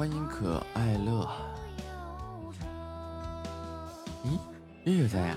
欢迎可爱乐。咦月月在啊？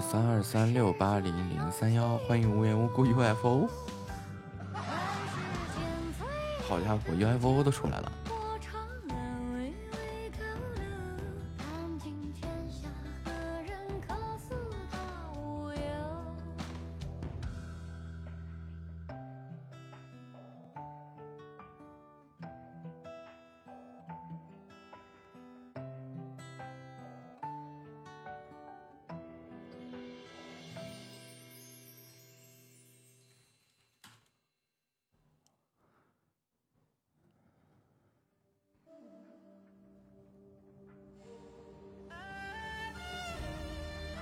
三二三六八零零三幺欢迎无缘无故 ufo 好家伙 ufo 都出来了。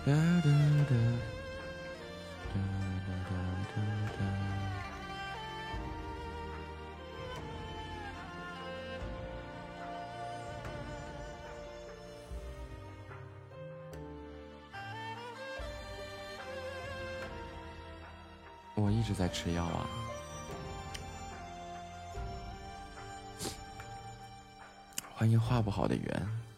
哒哒哒哒哒哒哒哒。我一直在吃药啊。欢迎画不好的圆。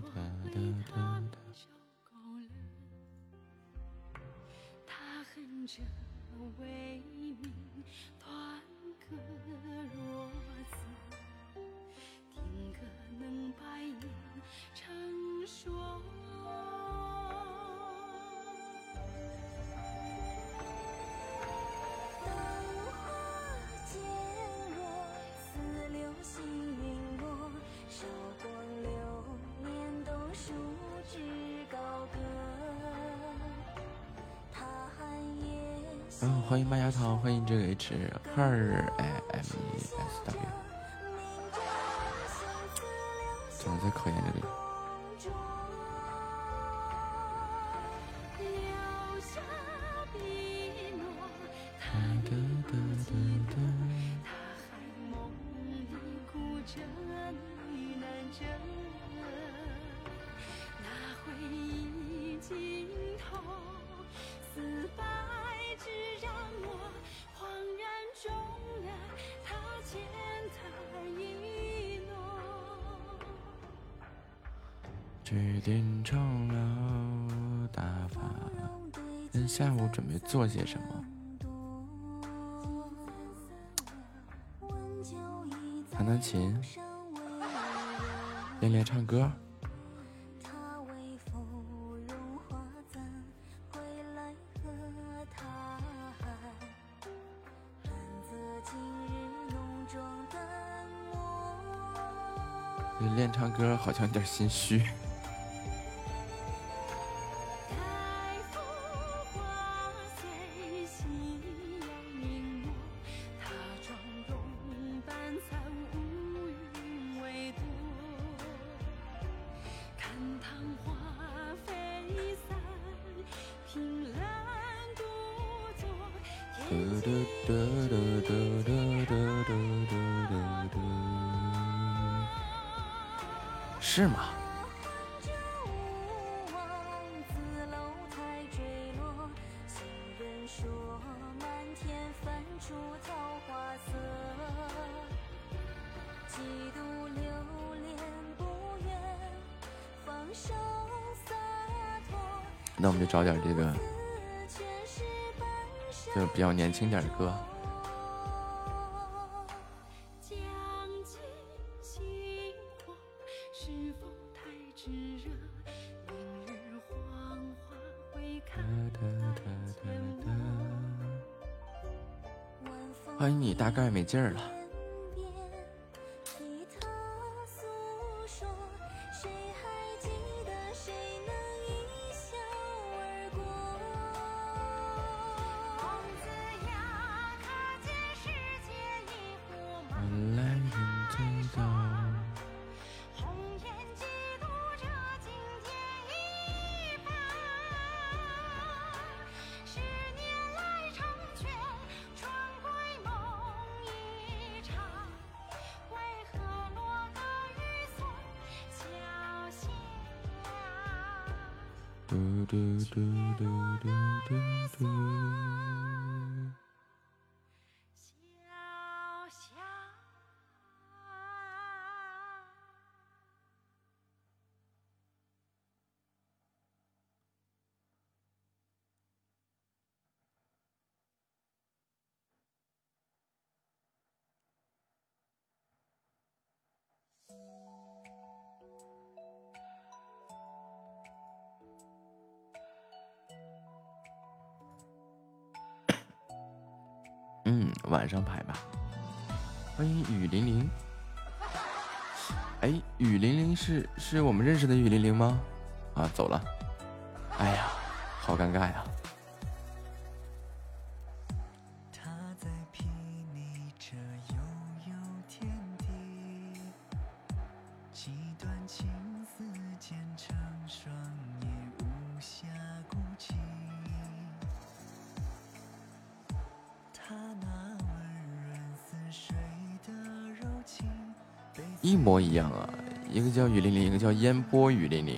他为他笑够了，他恨着为名断歌。嗯欢迎麦芽糖欢迎这个 hrimesw 怎么在考验这个练唱歌好像有点心虚。比较年轻点的歌。欢迎你，大概没劲儿了。雨霖铃。哎，雨霖铃是是我们认识的雨霖铃吗？啊，走了。哎呀，好尴尬呀。他那温润似水一模一样啊，一个叫雨霖铃，一个叫烟波雨霖铃。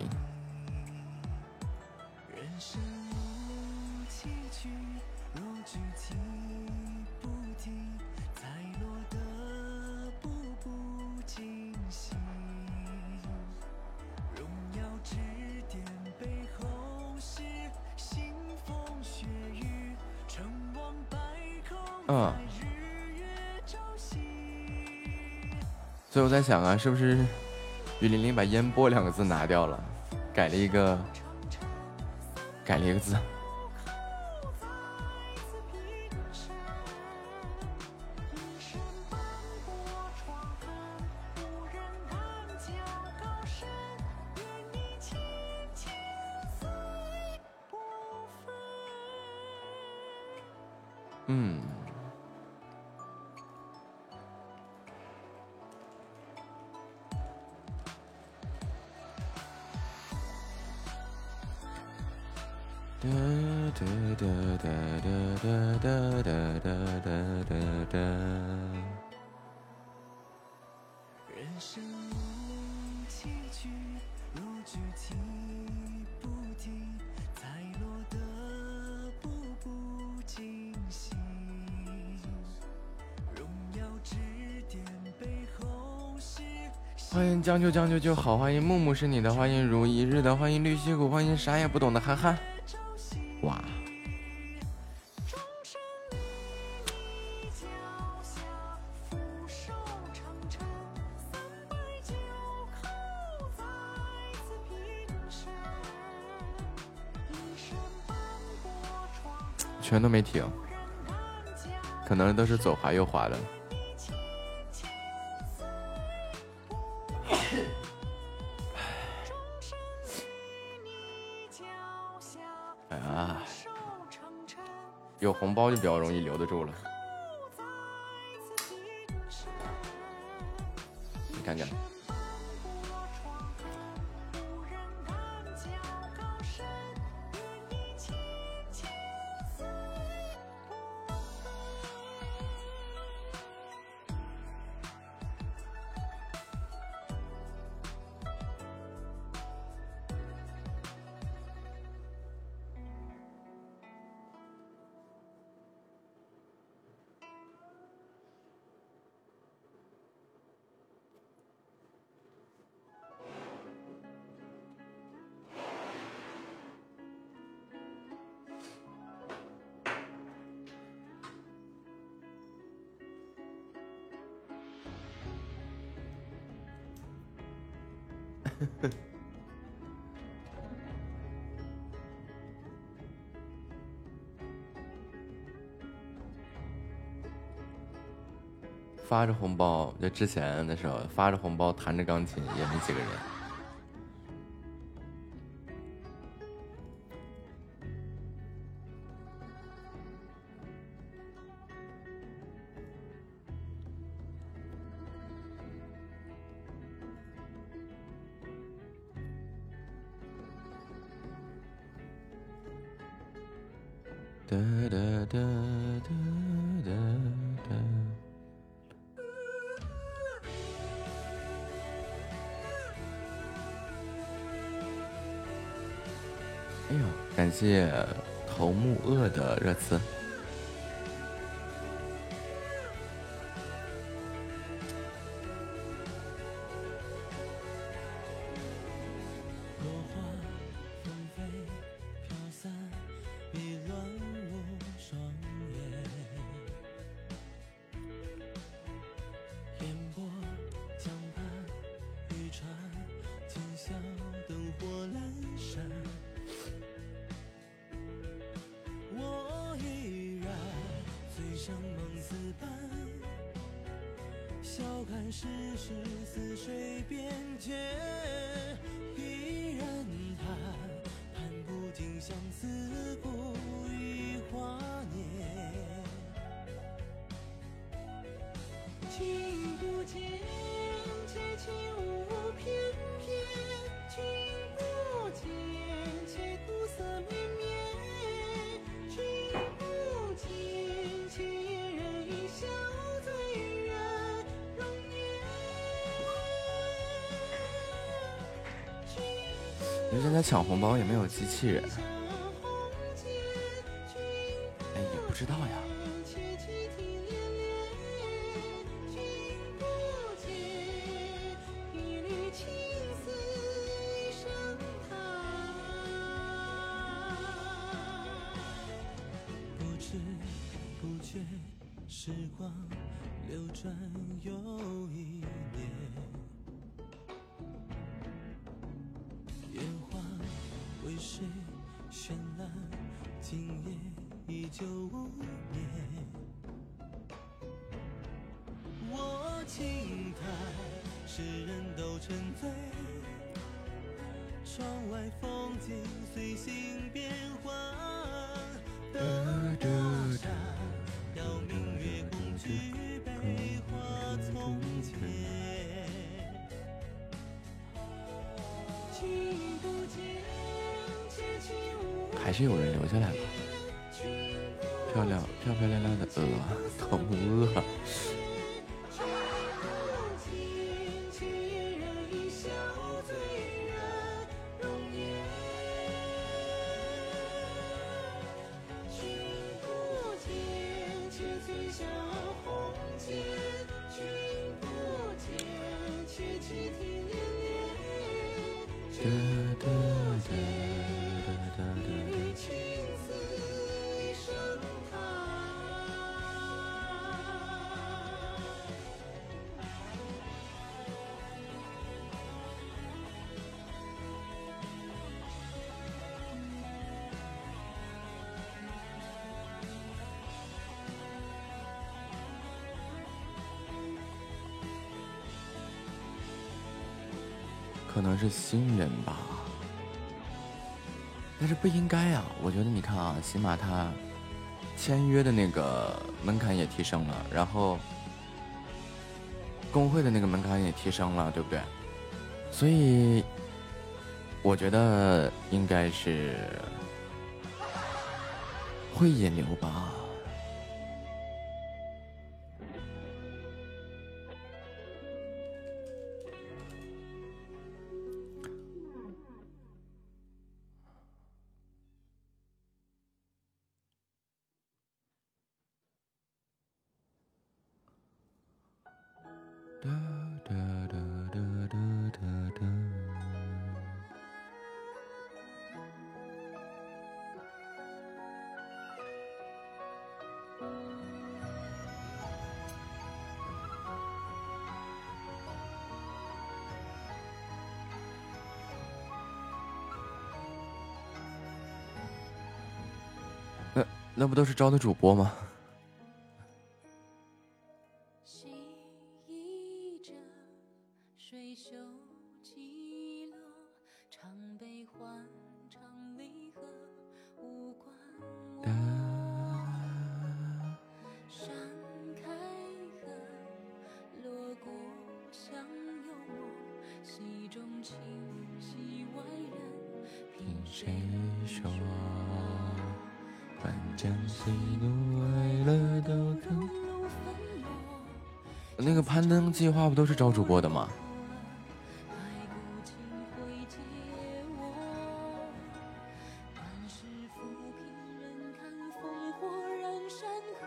想啊，是不是雨玲玲把“烟波”两个字拿掉了，改了一个，改了一个字。就好，欢迎木木是你的，欢迎如一日的，欢迎绿溪谷，欢迎啥也不懂的憨憨。哇！全都没停，可能都是左滑右滑的。红包就比较容易留得住了。发着红包就之前的时候发着红包弹着钢琴也没几个人。谢谢头目恶的热词。抢红包也没有机器人窗外风景随心变幻，邀明月共举杯话从前。还是有人留下来了，漂亮漂漂亮亮的鹅，鹅。新人吧。但是不应该啊我觉得你看啊起码他签约的那个门槛也提升了然后工会的那个门槛也提升了对不对？所以我觉得应该是会引流吧。那不都是招的主播吗？都是招主播的吗？白骨青灰皆我，半世浮萍人看烽火燃山河。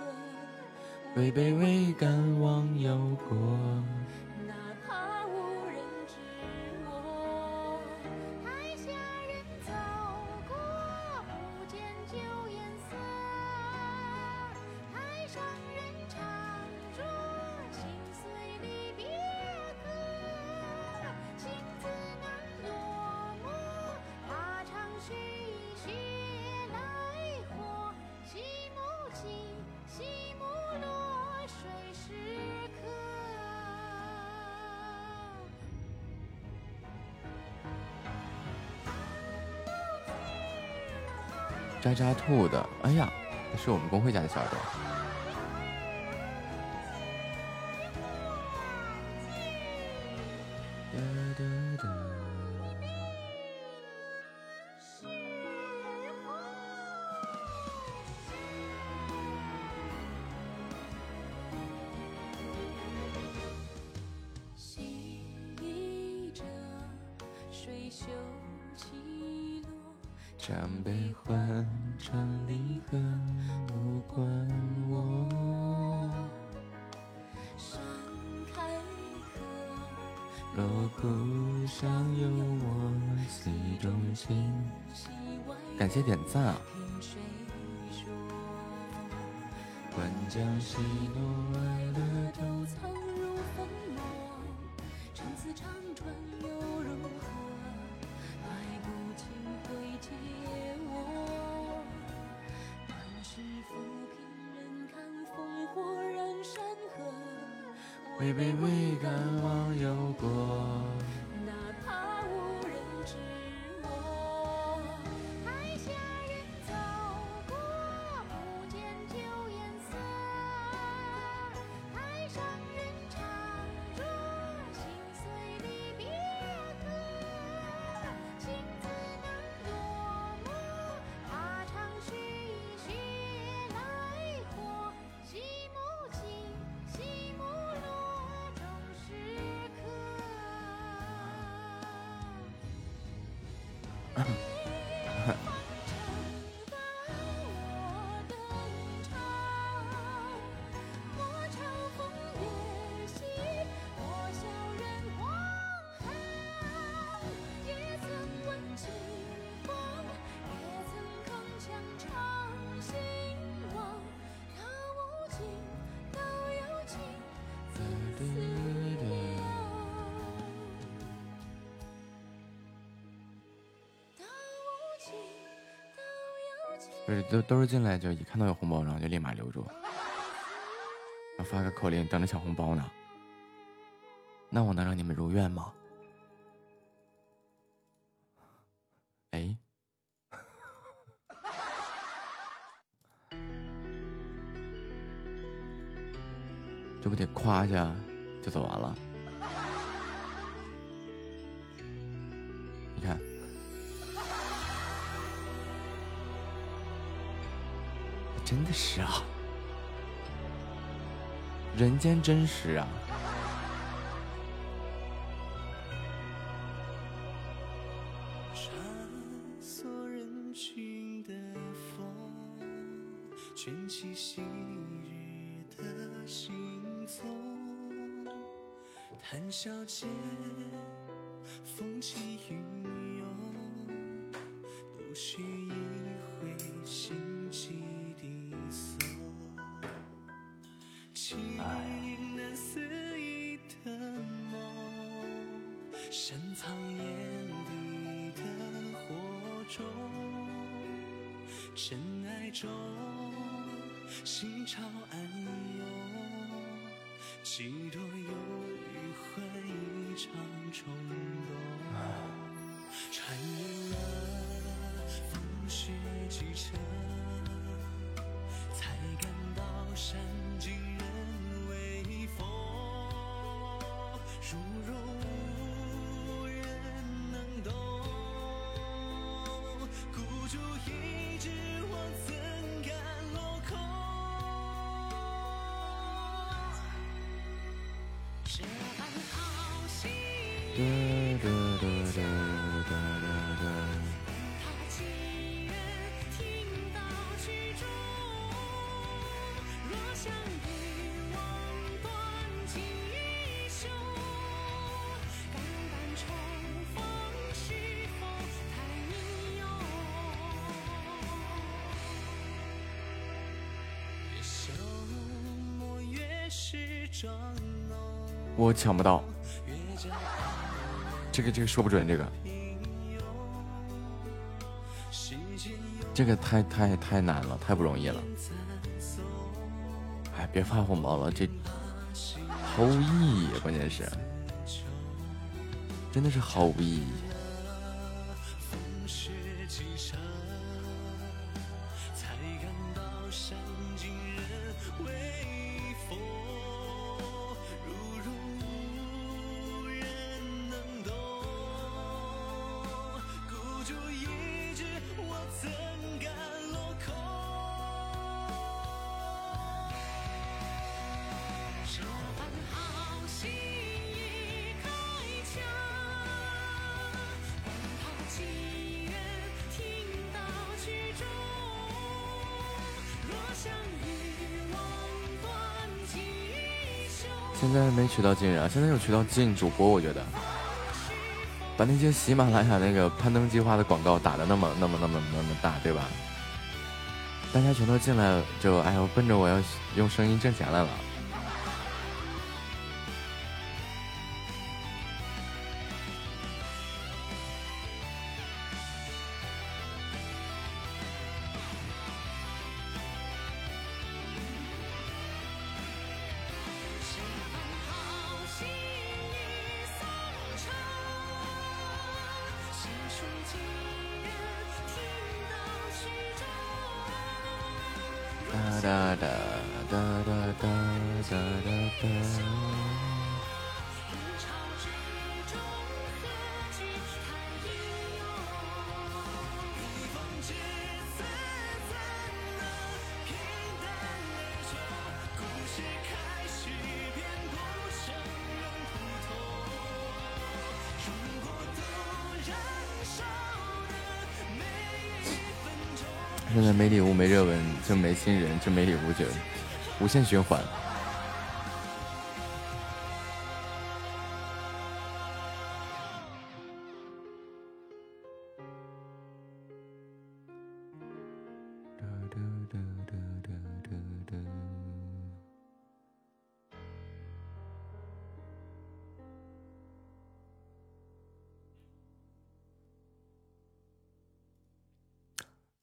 巍巍巍敢忘忧国。渣渣兔的，哎呀，是我们公会家的小耳朵不是都都是进来就一看到有红包，然后就立马留住，然后发个口令等着抢红包呢。那我能让你们如愿吗？哎，这不得夸一下就走完了。真的是啊，人间真实啊！抢不到，这个这个说不准，这个这个太太太难了，太不容易了。哎，别发红包了，这毫无意义，关键是，真的是毫无意义。现在没渠道进人啊，现在有渠道进主播，我觉得把那些喜马拉雅那个攀登计划的广告打的那么那么那么那么大，对吧？大家全都进来，就哎呦，奔着我要用声音挣钱来了。无限循环。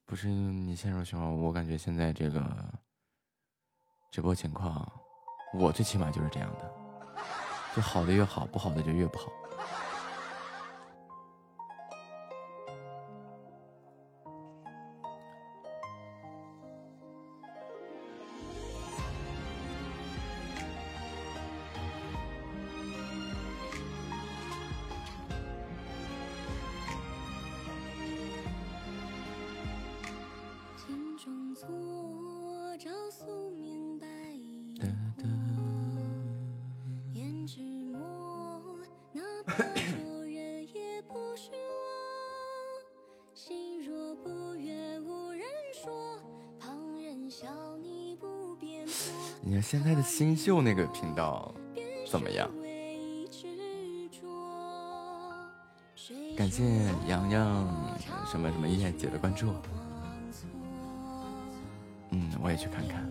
不是你陷入循环，我感觉现在这个播情况，我最起码就是这样的，就好的越好，不好的就越不好。新秀那个频道怎么样？感谢洋洋什么什么叶姐的关注。嗯，我也去看看。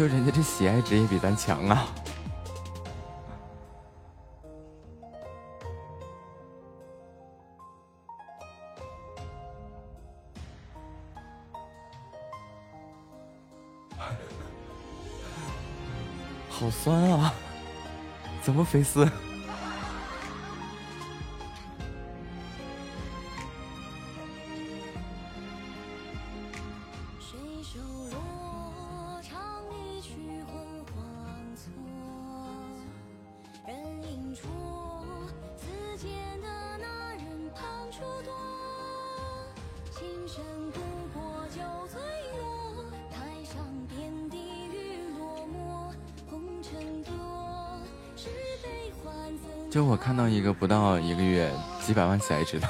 就人家这喜爱值也比咱强啊！好酸啊！怎么菲斯？一个不到一个月几百万喜爱值的，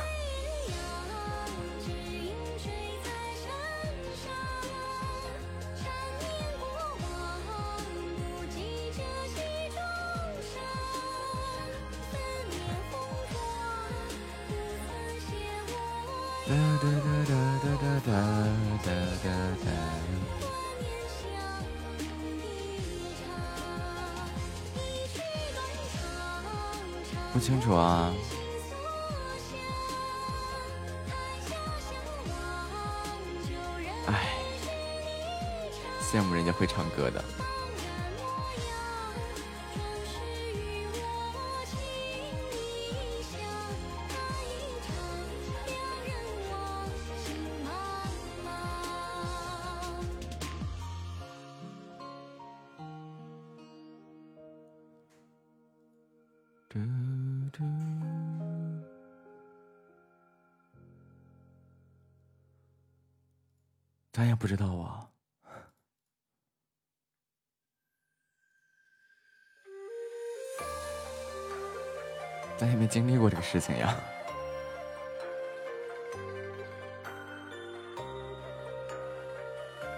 嘟嘟咱也不知道啊。咱也没经历过这个事情呀。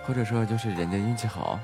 或者说，就是人家运气好。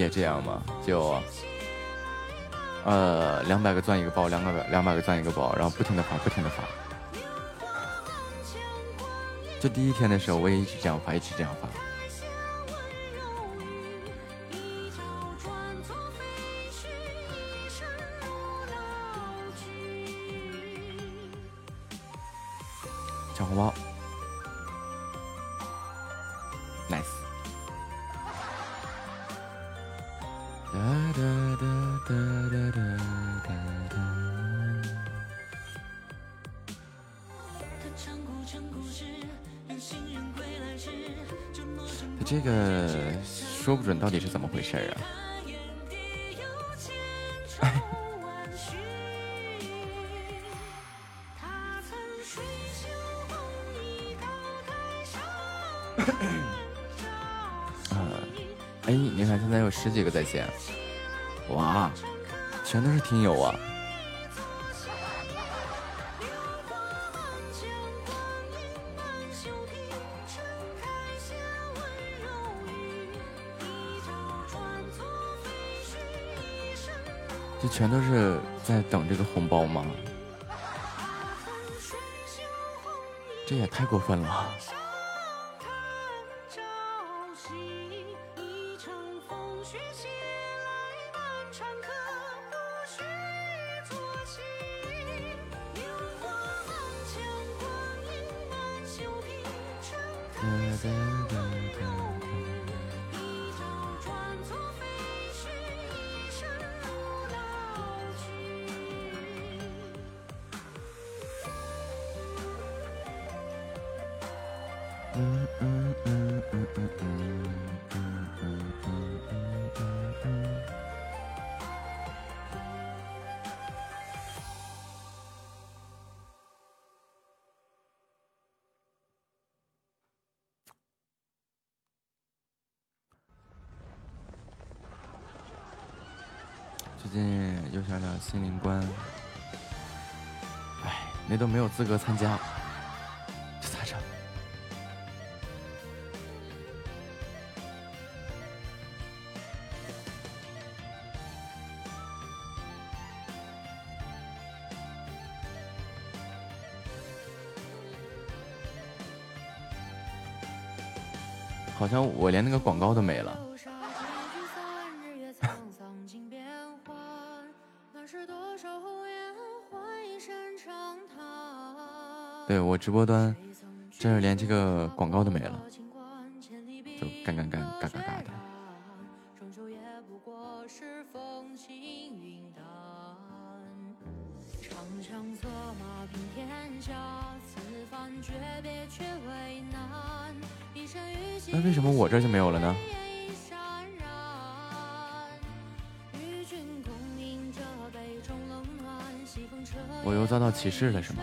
也这样吗？就，呃，两百个钻一个包，两百个两百个钻一个包，然后不停的发，不停的发。就第一天的时候，我也一直这样发，一直这样发。事儿啊？哎，你看现在有十几个在线，哇，全都是听友全都是在等这个红包吗？这也太过分了！最近又想想心灵关，哎，那都没有资格参加，直播端，真是连这个广告都没了，就干干干嘎嘎嘎的。那为什么我这就没有了呢？我又遭到歧视了是吗？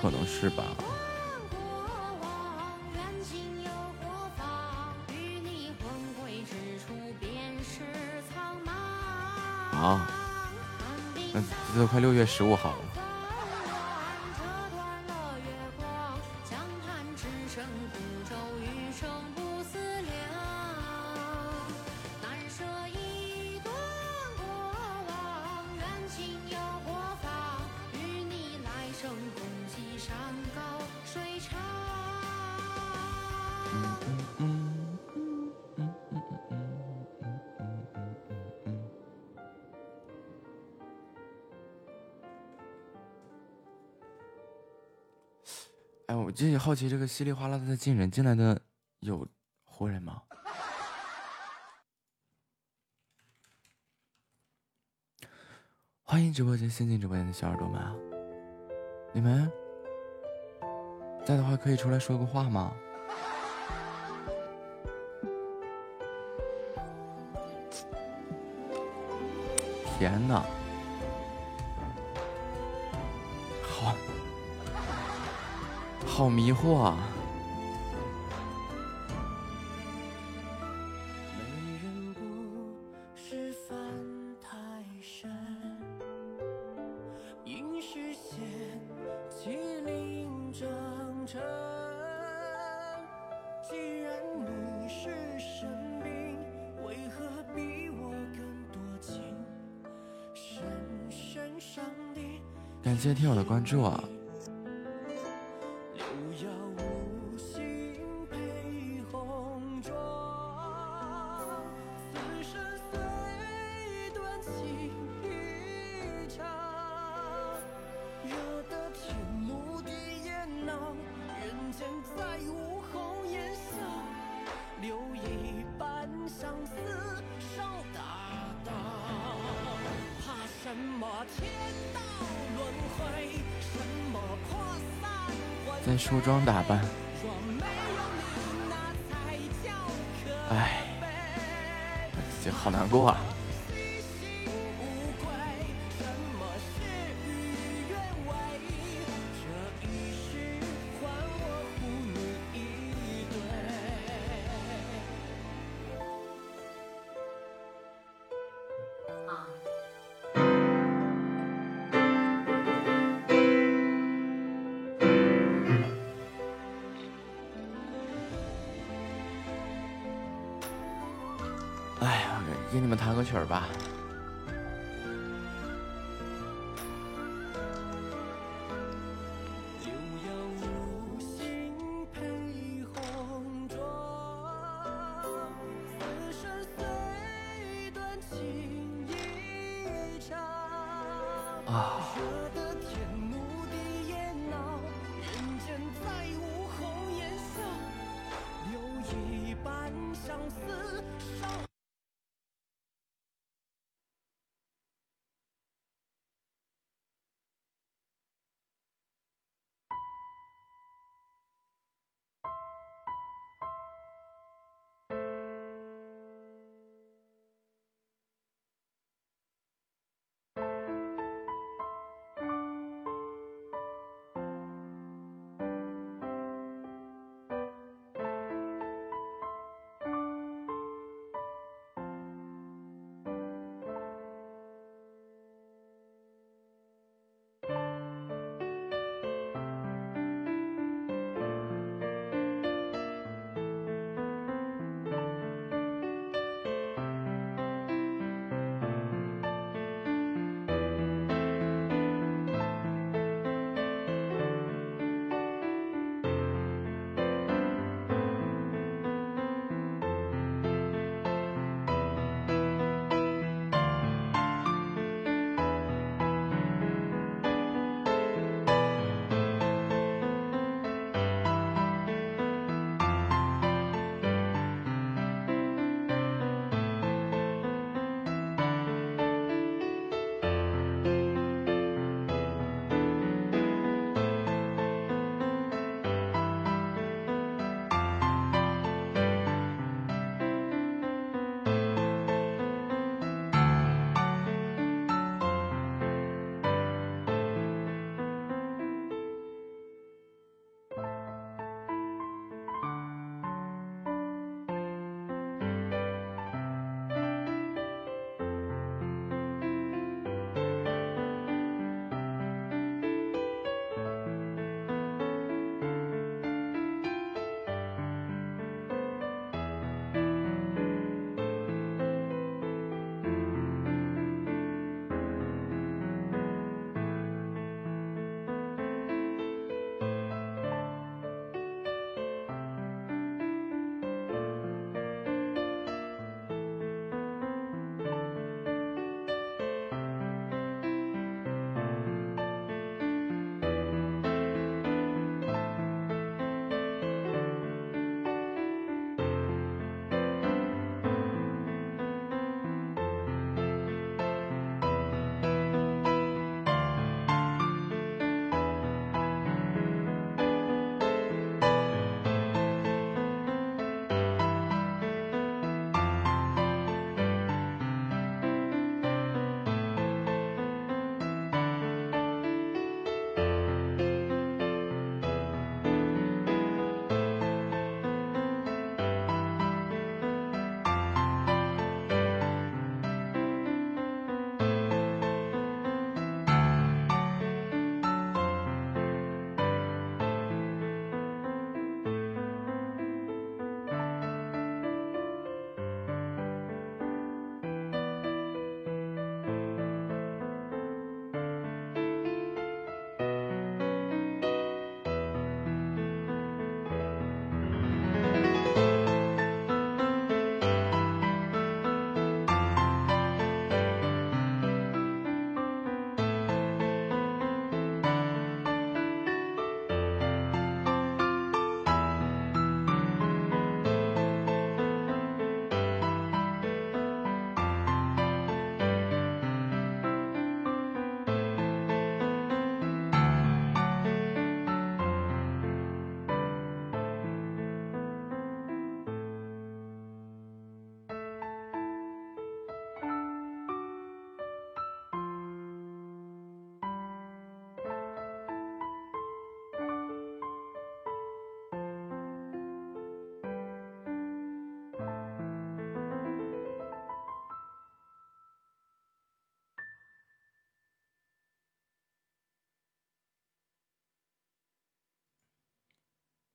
可能是吧。啊，那这都快六月十五号了。好奇这个稀里哗啦的在进人，进来的有活人吗？欢迎直播间新进直播间的小耳朵们啊，你们在的话可以出来说个话吗？天呐！好迷惑啊。人不是凡胎应既然你是神为何比我更多情深深伤感谢听友的关注啊。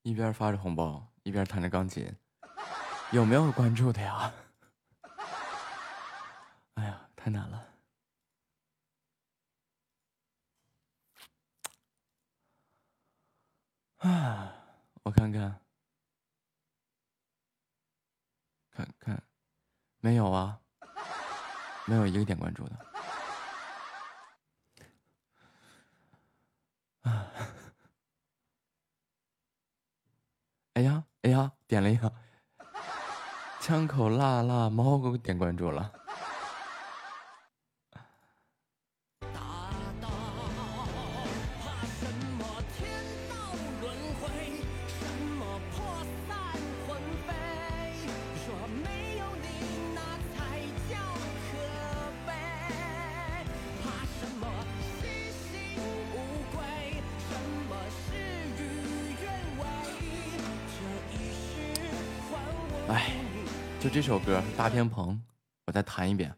一边发着红包，一边弹着钢琴，有没有关注的呀？哎呀，太难了。啊，我看看，看看，没有啊，没有一个点关注的。啊，哎呀，哎呀，点了一个，枪口辣辣猫给我点关注了。首歌《大天蓬》，我再弹一遍。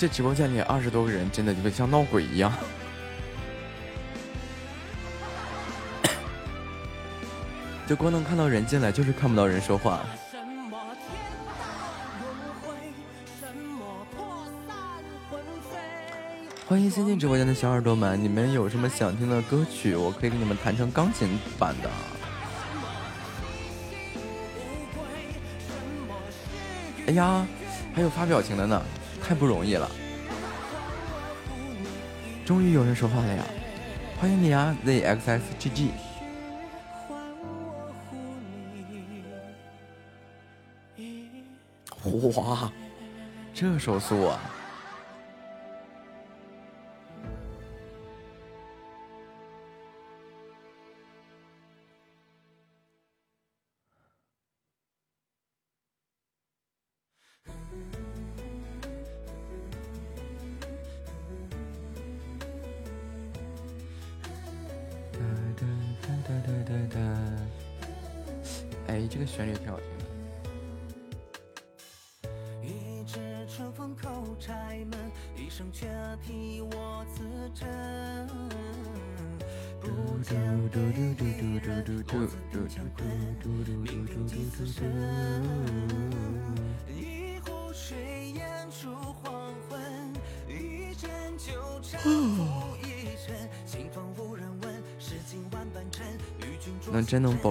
这直播间里二十多个人，真的就跟像闹鬼一样。就光能看到人进来，就是看不到人说话。欢迎新进直播间的小耳朵们，你们有什么想听的歌曲，我可以给你们弹成钢琴版的。哎呀，还有发表情的呢，太不容易了。终于有人说话了呀！欢迎你啊，zxsgg。哇，这手速啊！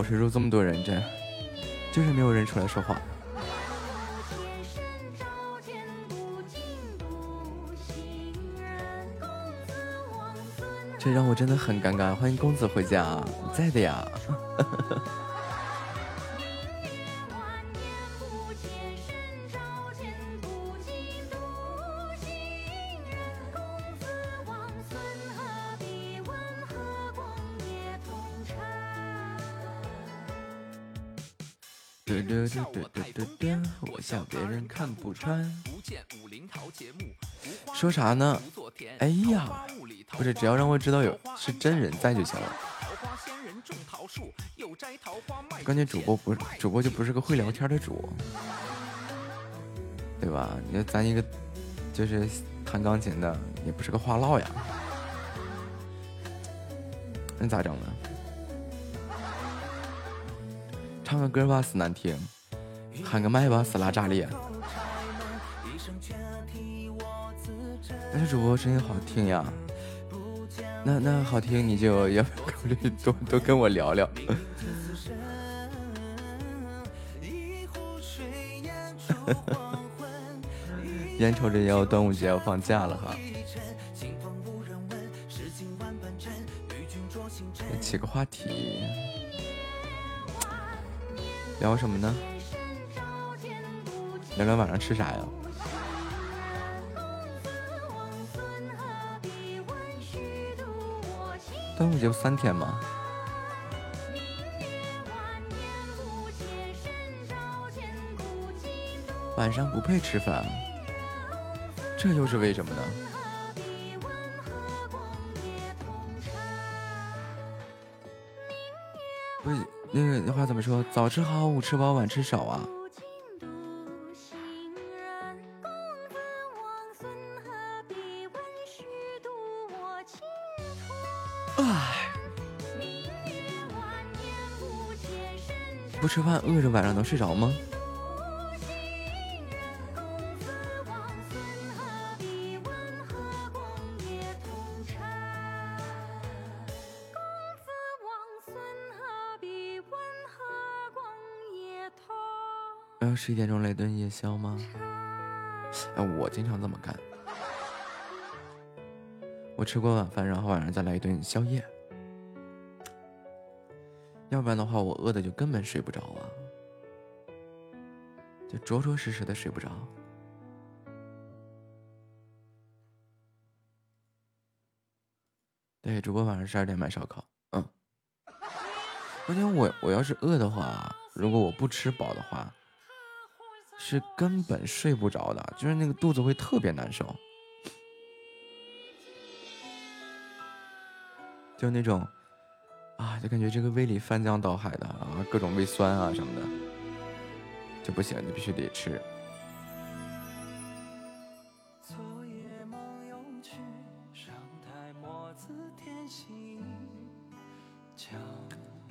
能真能保持住这么多人，真就是没有人出来说话。这让我真的很尴尬。欢迎公子回家，你在的呀？笑别人看不穿。说啥呢？哎呀，不是，只要让我知道有是真人在就行了。关键主播不是主播就不是个会聊天的主，对吧？你说咱一个就是弹钢琴的，也不是个话唠呀，那咋整呢？唱个歌吧，死难听；喊个麦吧，死拉炸裂。但是主播声音好听呀，那那好听，你就要不要考虑多多跟我聊聊？眼瞅着要端午节要放假了哈，起个话题，聊什么呢？聊聊晚上吃啥呀？端午节不三天吗？晚上不配吃饭，这又是为什么呢？不是那个那话怎么说？早吃好，午吃饱，晚吃少啊。吃饭饿着晚上能睡着吗？要十一点钟来顿夜宵吗？哎，我经常这么干。我吃过晚饭，然后晚上再来一顿宵夜，要不然的话，我饿的就根本睡不着啊，就着着实实的睡不着。对，主播晚上十二点买烧烤，嗯。关键我我要是饿的话，如果我不吃饱的话，是根本睡不着的，就是那个肚子会特别难受。就那种，啊，就感觉这个胃里翻江倒海的，啊，各种胃酸啊什么的。就不行，就必须得吃。昨夜梦去，台子。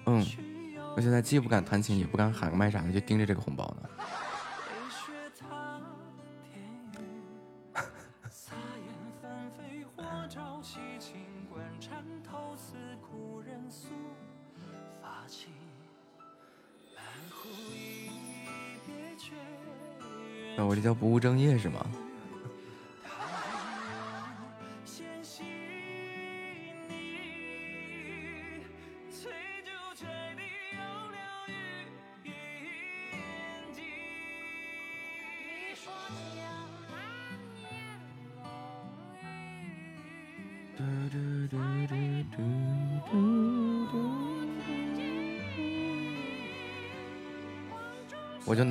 嗯，我现在既不敢弹琴，也不敢喊麦啥的，就盯着这个红包呢。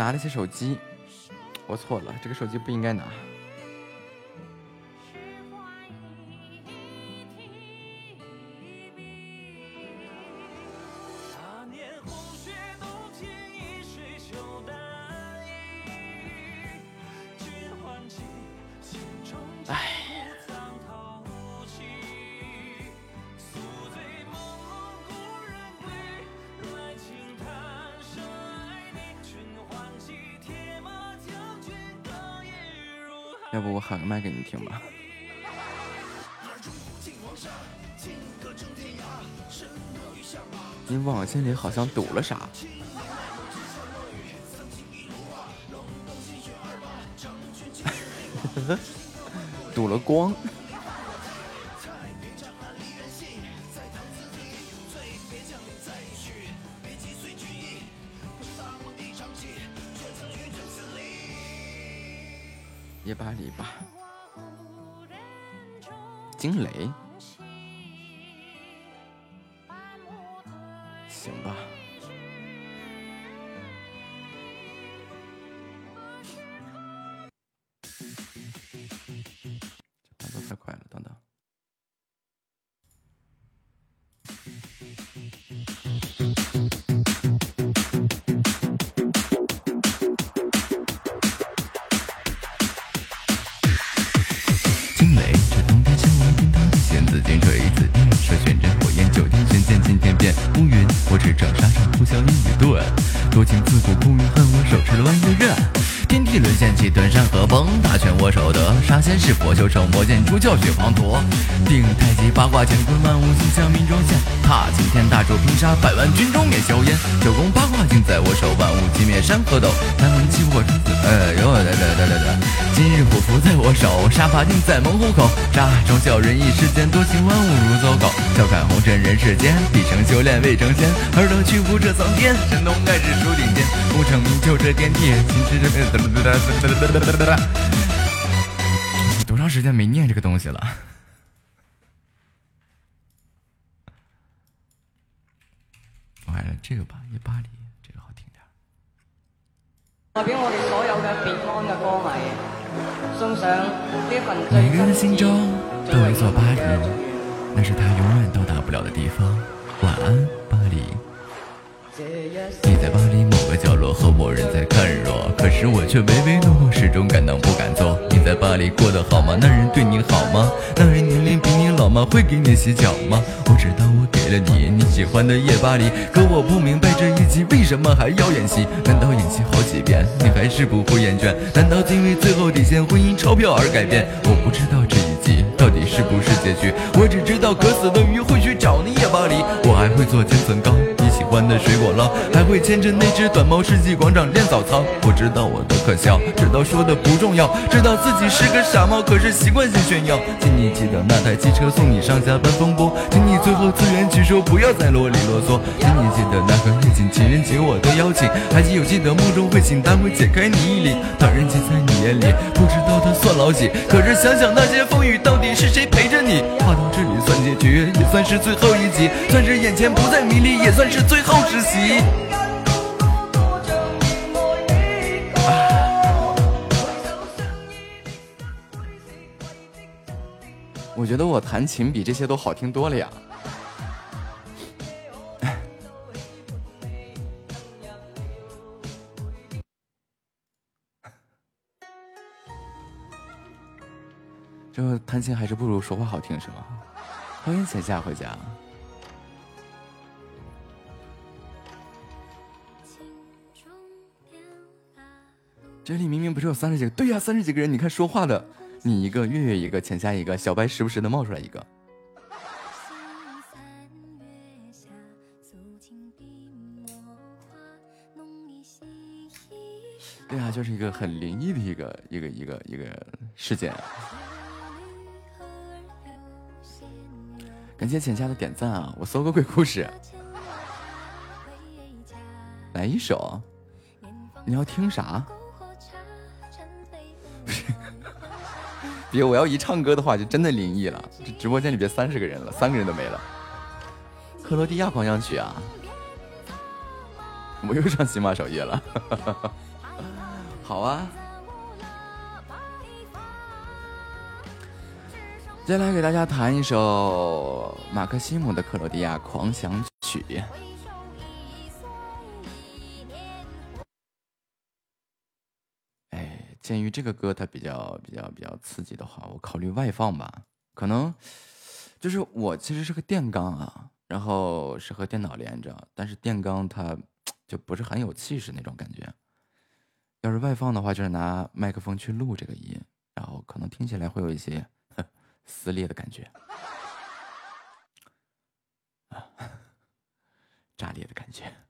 拿了些手机，我错了，这个手机不应该拿。给你听吧。你网线里好像堵了啥？堵了光。河崩，大权我手得，杀仙是佛，修成魔剑，出教血滂沱。定太极八卦乾坤，万物心向民中现。踏擎天大柱拼杀，百万军中灭硝烟。九宫八卦尽在我手，万物寂灭山河斗。南门七火生死，呃，哟，来来来来来，今日虎符在我手，杀伐尽在猛虎口。杀忠孝仁义，世间多情万物如走狗。笑看红尘人世间，必成修炼未成仙。尔等屈服这苍天，神农盖世数顶尖。功成名就这天地，心知这多长时间没念这个东西了？我还是这个吧，夜巴黎这个好听点儿。代表我哋所有嘅 Beyond 嘅歌迷，送上呢一份每个人的心中都有一座巴黎那是他永远到达不了的地方。晚安，巴黎。你在巴黎某个角落和某人在看弱，可是我却唯唯诺诺，始终敢当不敢做。你在巴黎过得好吗？那人对你好吗？那人年龄比你老吗？会给你洗脚吗？我知道我给了你你喜欢的夜巴黎，可我不明白这一集为什么还要演戏？难道演戏好几遍你还是不会厌倦？难道因为最后底线会因钞票而改变？我不知道这一集到底是不是结局，我只知道渴死的鱼会去找你夜巴黎，我还会做千层糕。喜欢的水果捞，还会牵着那只短猫世纪广场练早操。我知道我的可笑，知道说的不重要，知道自己是个傻帽，可是习惯性炫耀。请你记得那台汽车送你上下班风波，请你最后自圆其说，不要再啰里啰嗦。请你记得那个夜景情人节我的邀请，还记有记得梦中会醒，但会解开你衣领。当然记在你眼里，不知道他算老几，可是想想那些风雨，到底是谁陪着你？话到这里算结局，也算是最后一集，算是眼前不再迷离，也算是最后实习。我觉得我弹琴比这些都好听多了呀。这弹琴还是不如说话好听是吗？欢迎浅夏回家。这里明明不是有三十几个，对呀，三十几个人。你看说话的你，一个月月一个浅夏，一个小白时不时的冒出来，一个对呀，就是一个很灵异的一个一个一个一个事件。感谢浅夏的点赞啊！我搜个鬼故事，来一首。你要听啥？别，我要一唱歌的话，就真的灵异了。这直播间里边三十个人了，三个人都没了。克罗地亚狂想曲啊！我又上喜马首页了。好啊，接下来给大家弹一首马克西姆的《克罗地亚狂想曲》。哎，鉴于这个歌它比较比较比较刺激的话，我考虑外放吧。可能就是我其实是个电钢啊，然后是和电脑连着，但是电钢它就不是很有气势那种感觉。要是外放的话，就是拿麦克风去录这个音，然后可能听起来会有一些撕裂的感觉，啊，炸裂的感觉。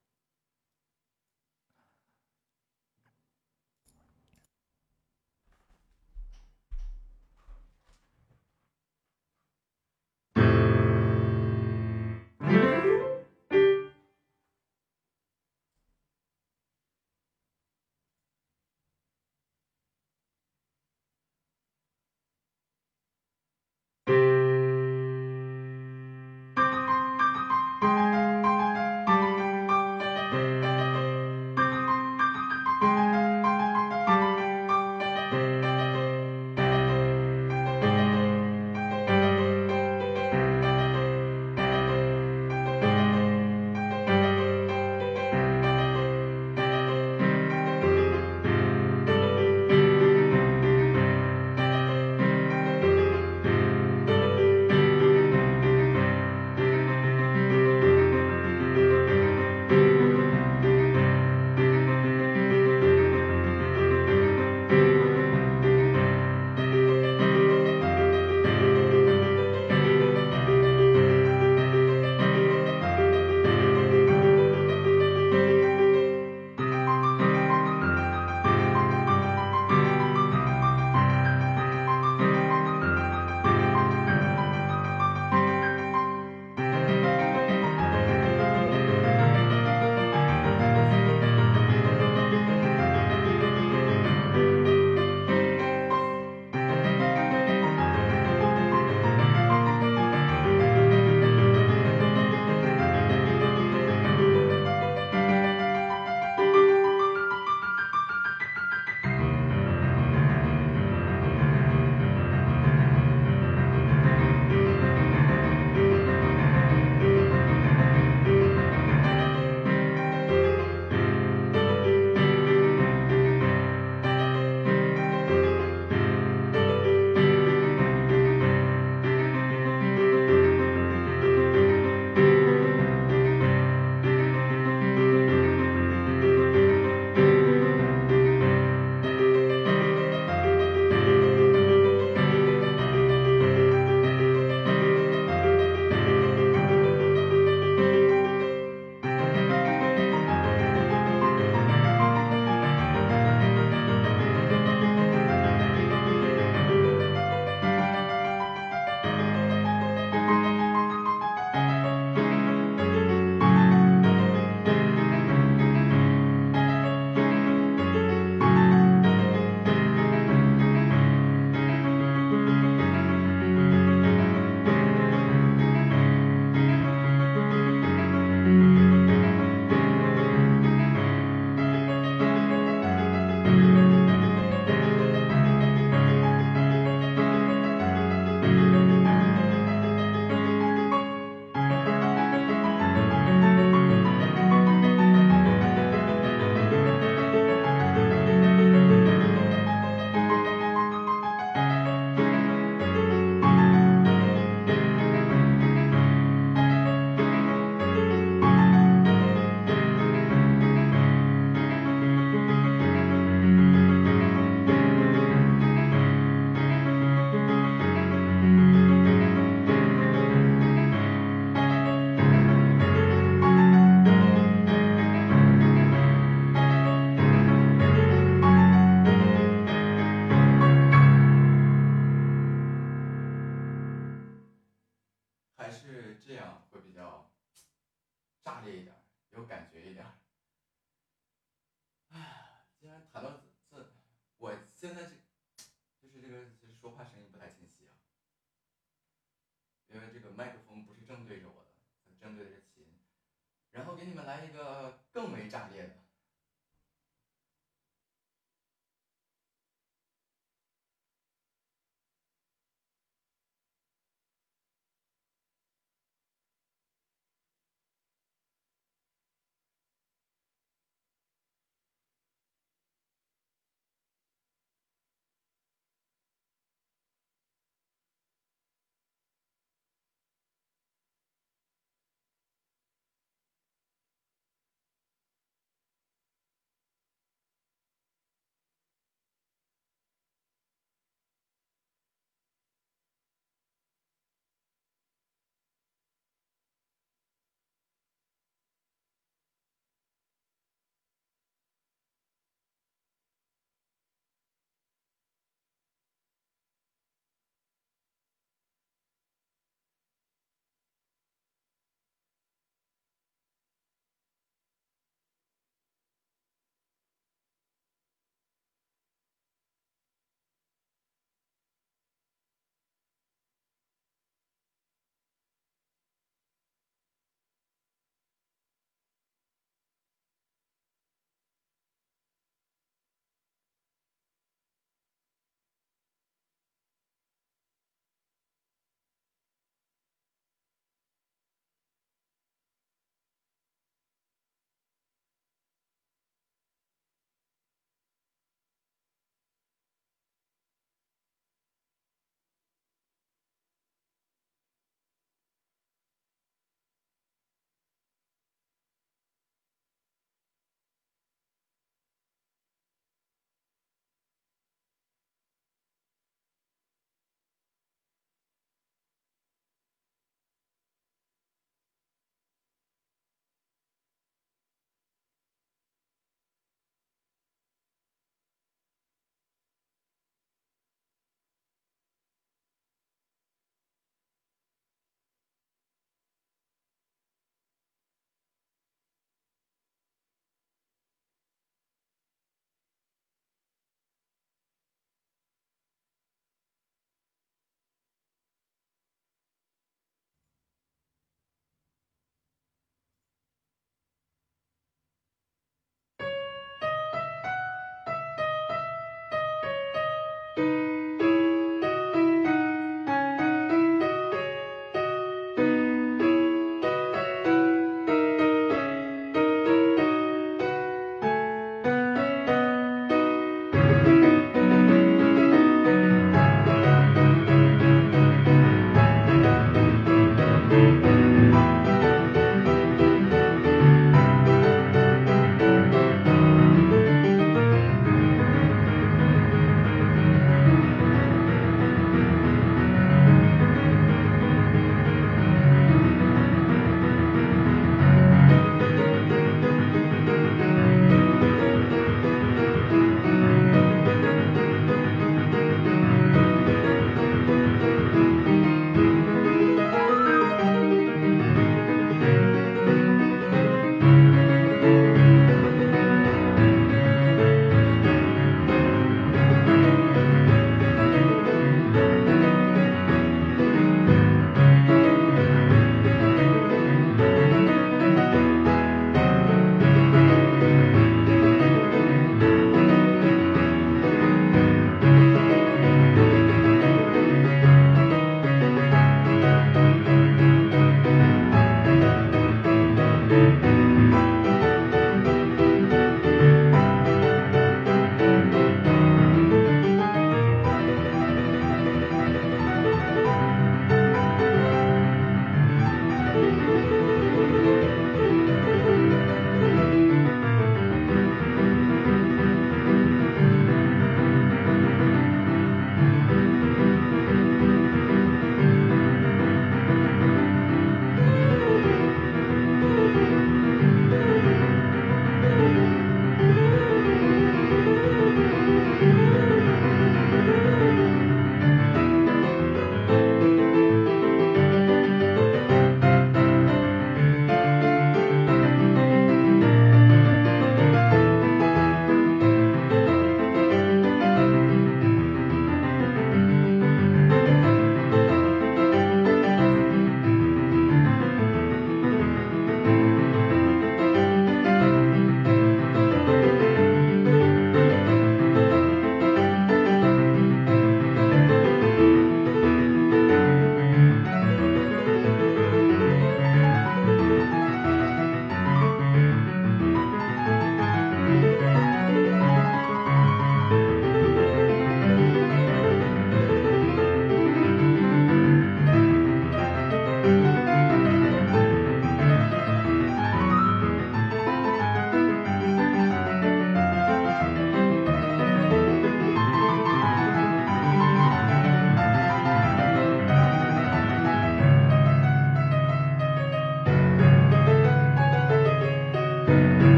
你们来一个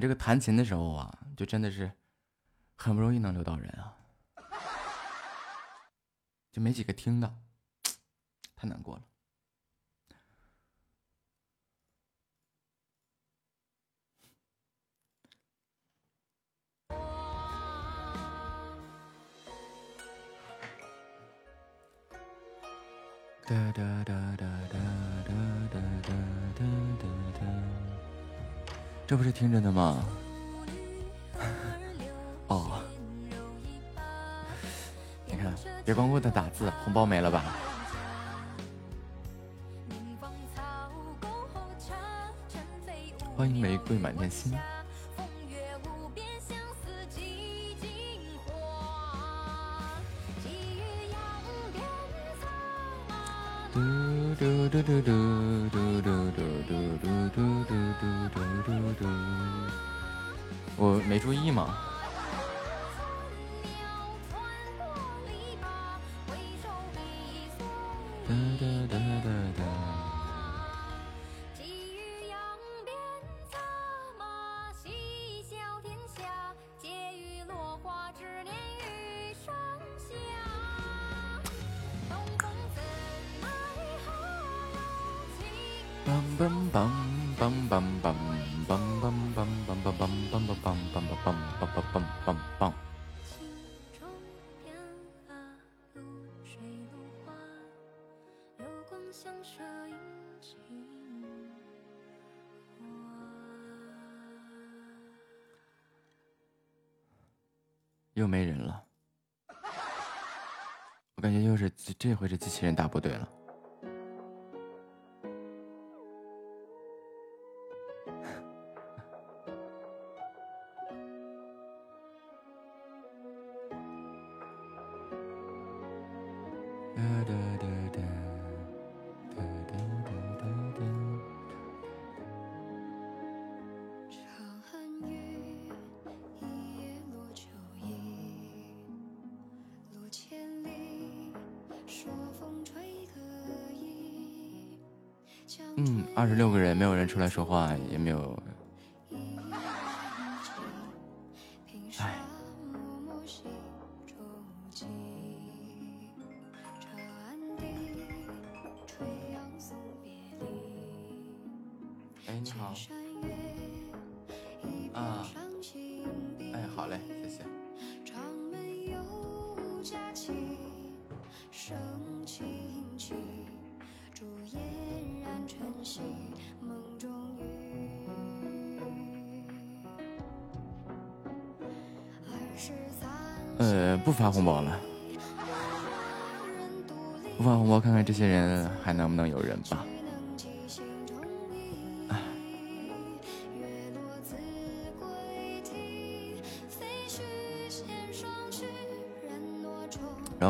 这个弹琴的时候啊，就真的是很不容易能留到人啊，就没几个听的，太难过了。哒哒哒哒这不是听着呢吗？哦，你看，别光顾着打字，红包没了吧？欢迎玫瑰满天星。嘟嘟嘟嘟嘟嘟嘟嘟嘟嘟嘟嘟嘟嘟，我没注意吗？哒哒哒。这回是机器人大部队了。嗯，二十六个人，没有人出来说话，也没有。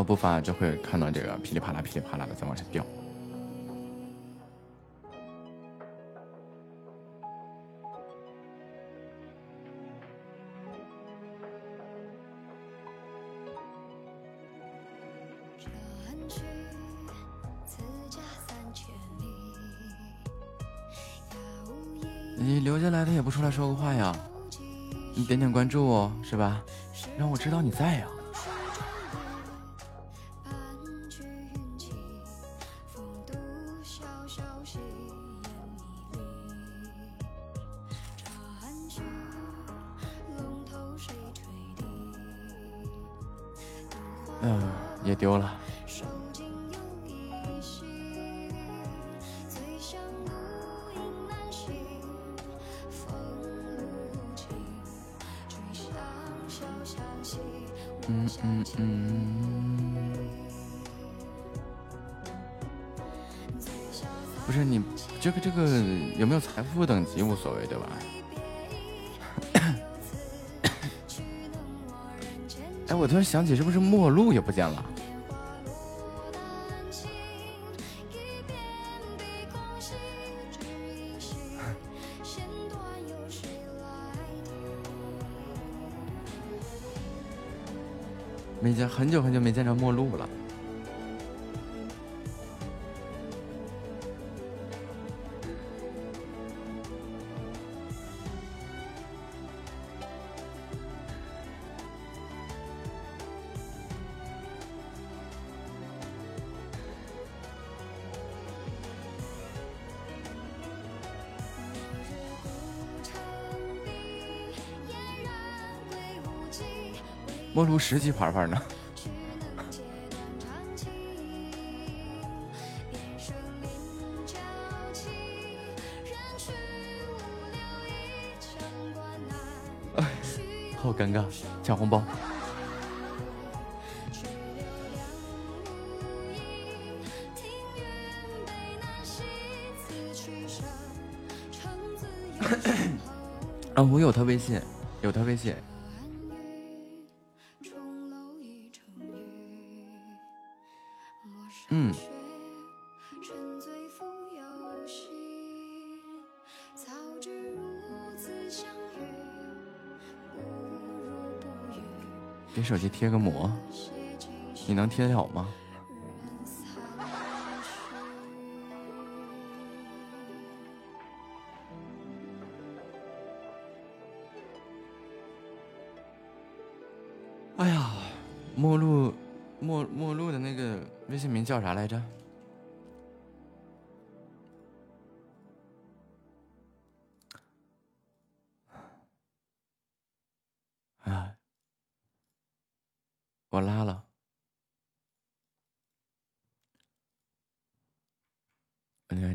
不发就会看到这个噼里啪啦、噼里啪啦的在往下掉。你留下来的也不出来说个话呀？你点点关注哦，是吧？让我知道你在呀。想起是不是陌路也不见了？没见，很久很久没见着陌路了。陌路十级牌牌呢？好尴尬，抢红包。啊，我有他微信，有他微信。贴个膜，你能贴得了吗？哎呀，陌路，陌陌路的那个微信名叫啥来着？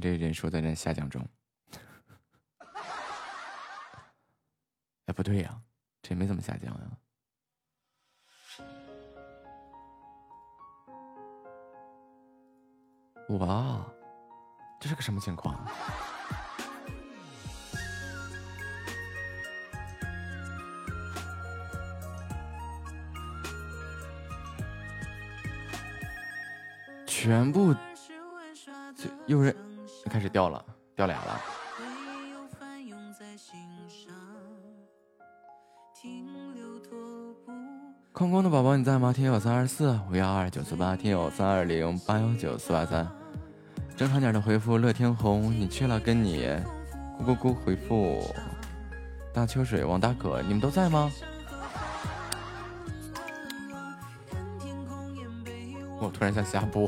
这人数在那下降中。哎，不对呀，这没怎么下降呀。哇，这是个什么情况？全部有人开始掉了，掉俩了。空空的宝宝你在吗？听友三二四五幺二九四八，听友三二零八幺九四八三。正常点的回复乐天红，你去了跟你咕咕咕回复大秋水王大可，你们都在吗？我突然想下播，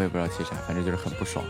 我也不知道气啥，反正就是很不爽。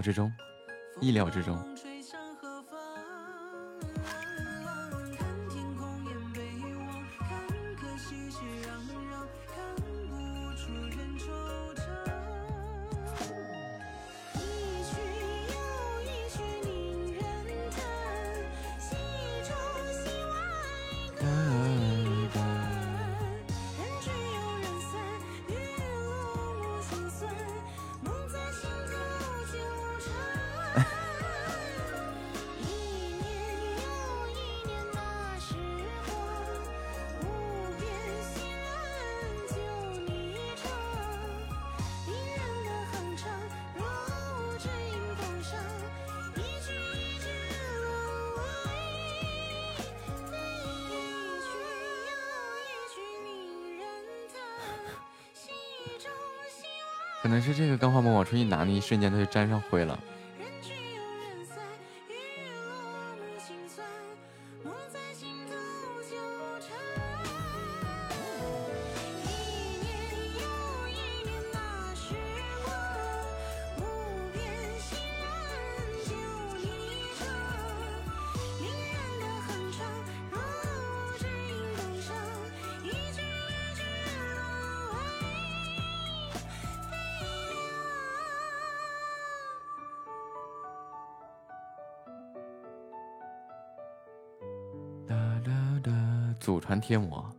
之中，意料之中。这个钢化膜往出一拿那一瞬间它就沾上灰了。贴我。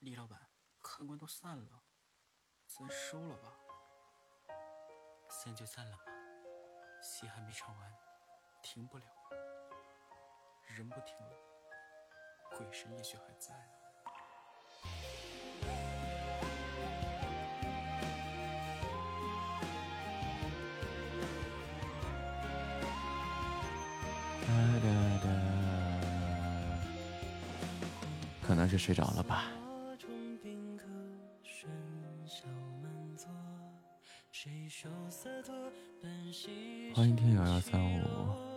李老板，客官都散了，咱收了吧。散就散了吧，戏还没唱完，停不了。人不停了，鬼神也许还在。能是睡着了吧。欢迎听友幺三五。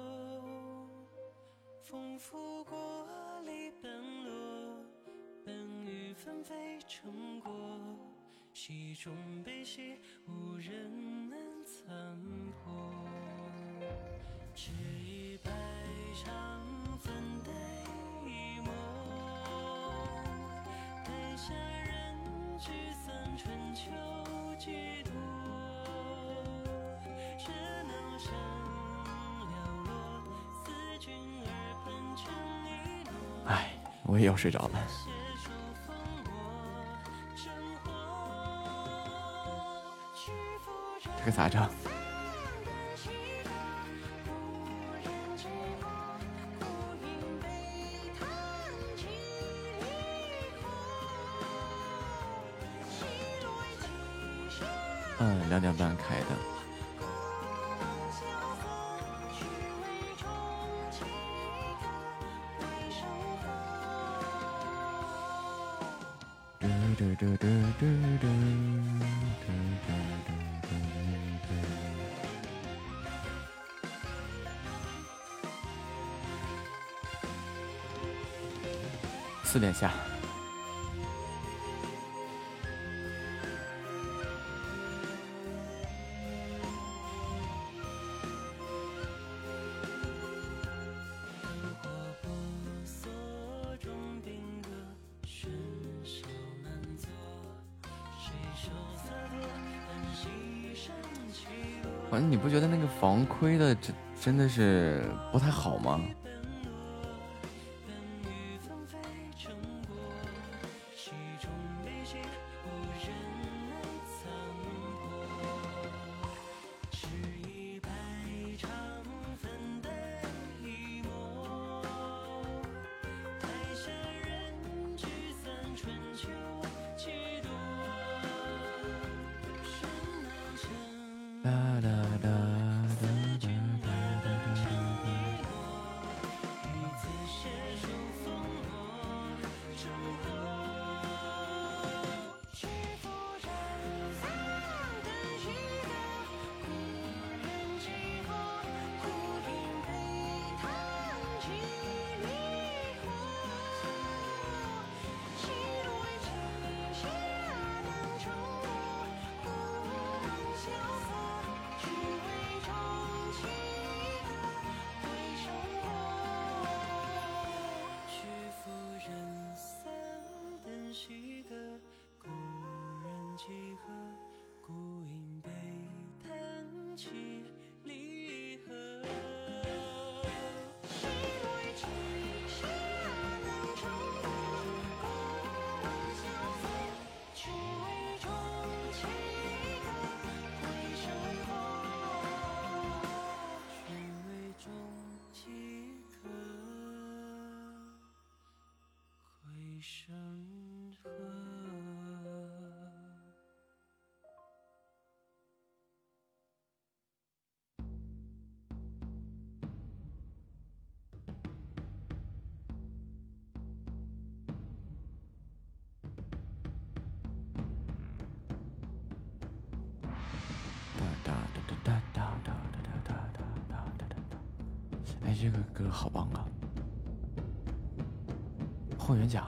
我睡着了，这个咋着？嗯，两点半开的。四点下。推的真真的是不太好吗？这个歌好棒啊！霍元甲，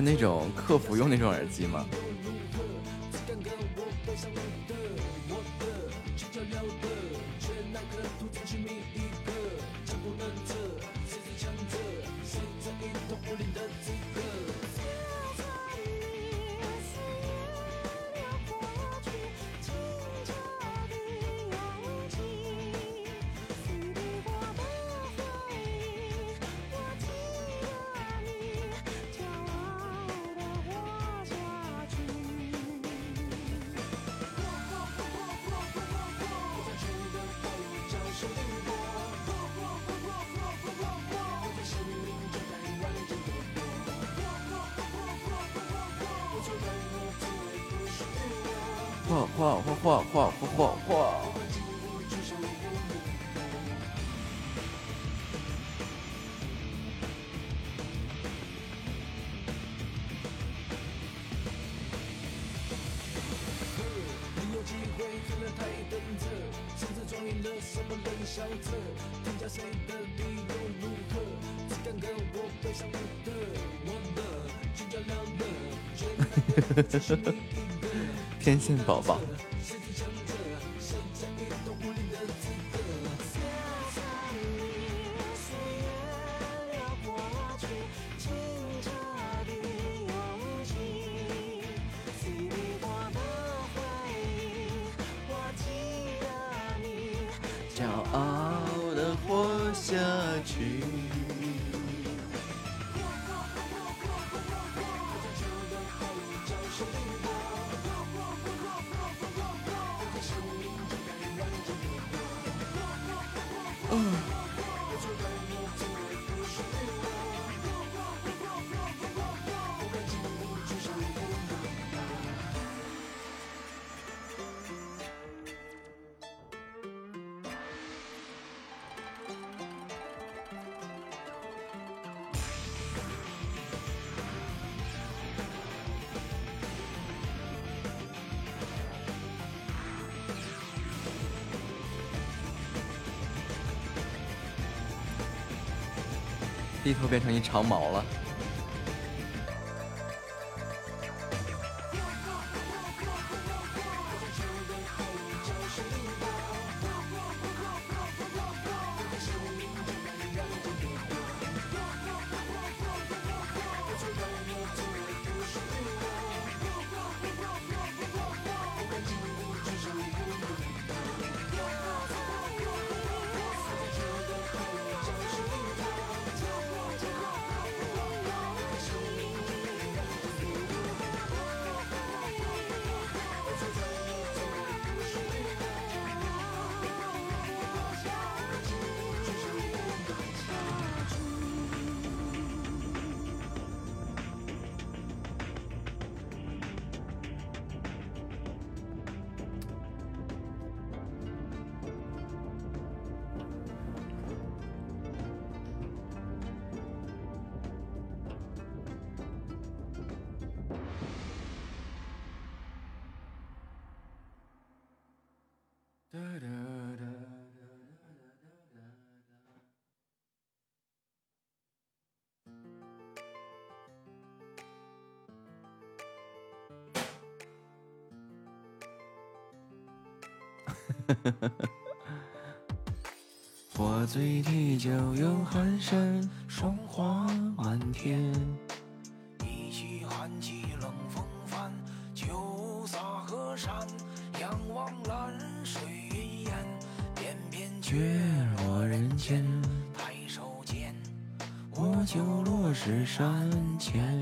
是那种客服用那种耳机吗？画画，画画，画画。天线宝宝，会变成一长毛了。我醉地就有饥山，霜花满天。一袭寒气冷风帆，酒洒河山，仰望蓝水云烟，翩翩却却落人间，抬手间，我就落石山前。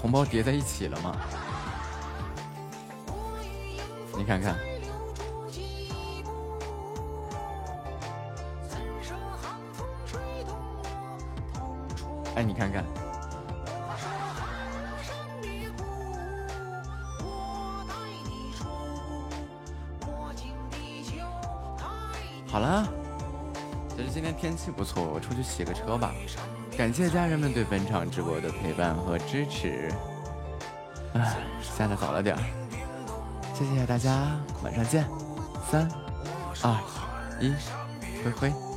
红包叠在一起了吗？你看看。哎，你看看。好了，其实今天天气不错，我出去洗个车吧。感谢家人们对本场直播的陪伴和支持。唉下的早了点儿。谢谢大家晚上见。三二一挥挥